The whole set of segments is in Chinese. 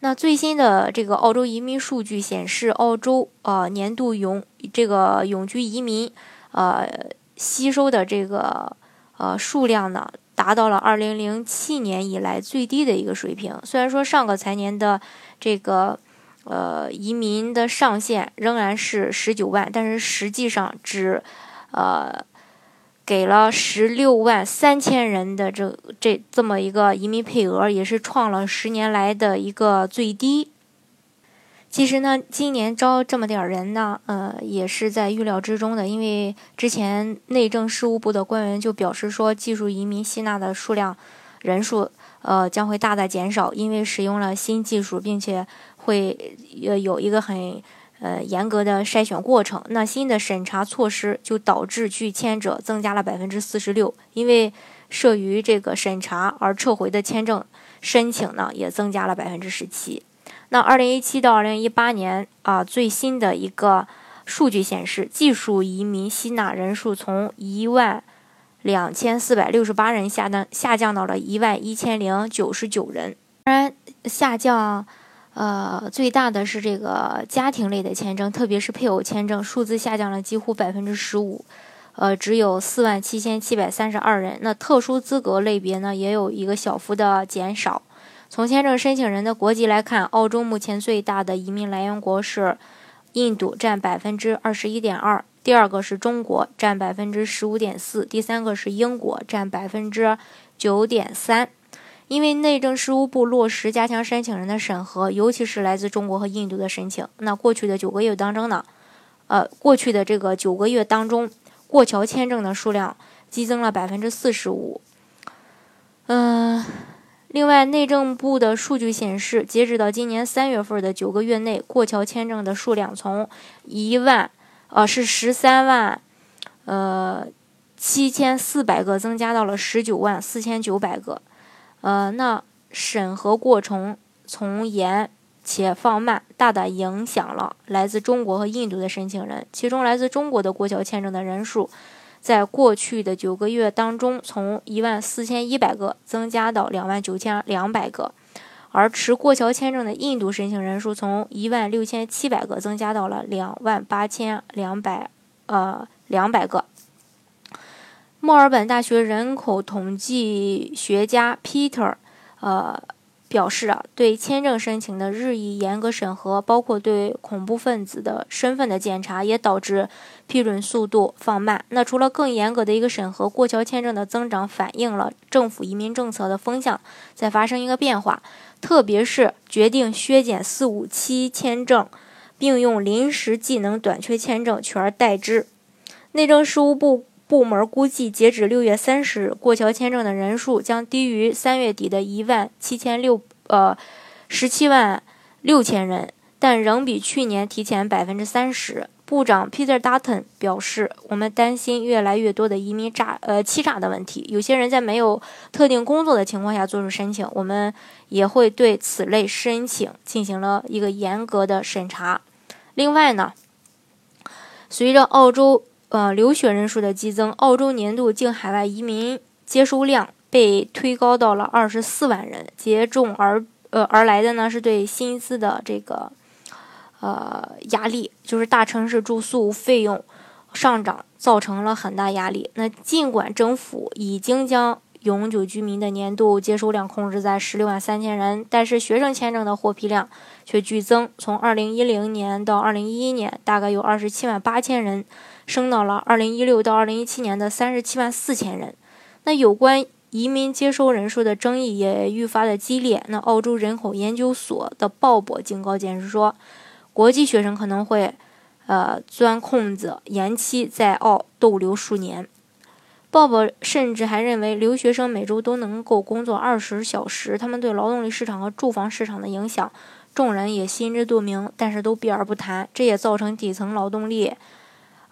那最新的这个澳洲移民数据显示，澳洲呃年度永这个永居移民呃吸收的这个呃数量呢，达到了二零零七年以来最低的一个水平。虽然说上个财年的这个呃移民的上限仍然是十九万，但是实际上只呃。给了十六万三千人的这这这么一个移民配额，也是创了十年来的一个最低。其实呢，今年招这么点人呢，呃，也是在预料之中的。因为之前内政事务部的官员就表示说，技术移民吸纳的数量人数，呃，将会大大减少，因为使用了新技术，并且会呃有一个很。呃，严格的筛选过程，那新的审查措施就导致拒签者增加了百分之四十六，因为涉于这个审查而撤回的签证申请呢，也增加了百分之十七。那二零一七到二零一八年啊，最新的一个数据显示，技术移民吸纳人数从一万两千四百六十八人下降下降到了一万一千零九十九人，当然下降。呃，最大的是这个家庭类的签证，特别是配偶签证，数字下降了几乎百分之十五，呃，只有四万七千七百三十二人。那特殊资格类别呢，也有一个小幅的减少。从签证申请人的国籍来看，澳洲目前最大的移民来源国是印度，占百分之二十一点二；第二个是中国，占百分之十五点四；第三个是英国，占百分之九点三。因为内政事务部落实加强申请人的审核，尤其是来自中国和印度的申请。那过去的九个月当中呢，呃，过去的这个九个月当中，过桥签证的数量激增了百分之四十五。嗯，另外，内政部的数据显示，截止到今年三月份的九个月内，过桥签证的数量从一万，呃，是十三万，呃，七千四百个增加到了十九万四千九百个。呃，那审核过程从严且放慢，大大影响了来自中国和印度的申请人。其中，来自中国的过桥签证的人数，在过去的九个月当中，从一万四千一百个增加到两万九千两百个；而持过桥签证的印度申请人数，从一万六千七百个增加到了两万八千两百呃两百个。墨尔本大学人口统计学家 Peter，呃，表示啊，对签证申请的日益严格审核，包括对恐怖分子的身份的检查，也导致批准速度放慢。那除了更严格的一个审核，过桥签证的增长反映了政府移民政策的风向在发生一个变化，特别是决定削减四五七签证，并用临时技能短缺签证取而代之。内政事务部。部门估计，截止六月三十日，过桥签证的人数将低于三月底的一万七千六呃十七万六千人，但仍比去年提前百分之三十。部长 Peter Dutton 表示：“我们担心越来越多的移民诈呃欺诈的问题。有些人在没有特定工作的情况下做出申请，我们也会对此类申请进行了一个严格的审查。另外呢，随着澳洲。”呃，留学人数的激增，澳洲年度净海外移民接收量被推高到了二十四万人。接踵而呃而来的呢，是对薪资的这个呃压力，就是大城市住宿费用上涨造成了很大压力。那尽管政府已经将永久居民的年度接收量控制在十六万三千人，但是学生签证的获批量却剧增，从二零一零年到二零一一年，大概有二十七万八千人。升到了二零一六到二零一七年的三十七万四千人。那有关移民接收人数的争议也愈发的激烈。那澳洲人口研究所的鲍勃警告解释说，国际学生可能会，呃，钻空子，延期在澳逗留数年。鲍勃甚至还认为，留学生每周都能够工作二十小时，他们对劳动力市场和住房市场的影响，众人也心知肚明，但是都避而不谈。这也造成底层劳动力。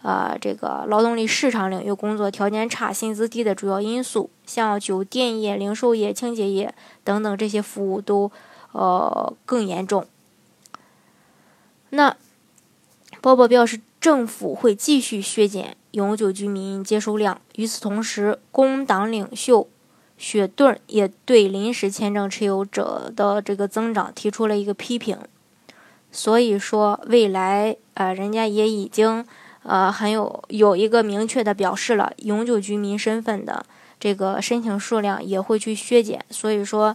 呃，这个劳动力市场领域工作条件差、薪资低的主要因素，像酒店业、零售业、清洁业等等这些服务都呃更严重。那鲍勃表示，政府会继续削减永久居民接收量。与此同时，工党领袖雪顿也对临时签证持有者的这个增长提出了一个批评。所以说，未来呃，人家也已经。呃，很有有一个明确的表示了，永久居民身份的这个申请数量也会去削减，所以说，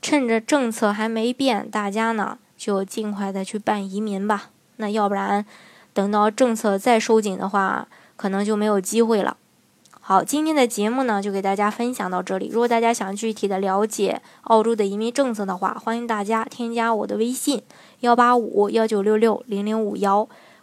趁着政策还没变，大家呢就尽快的去办移民吧。那要不然，等到政策再收紧的话，可能就没有机会了。好，今天的节目呢就给大家分享到这里。如果大家想具体的了解澳洲的移民政策的话，欢迎大家添加我的微信幺八五幺九六六零零五幺。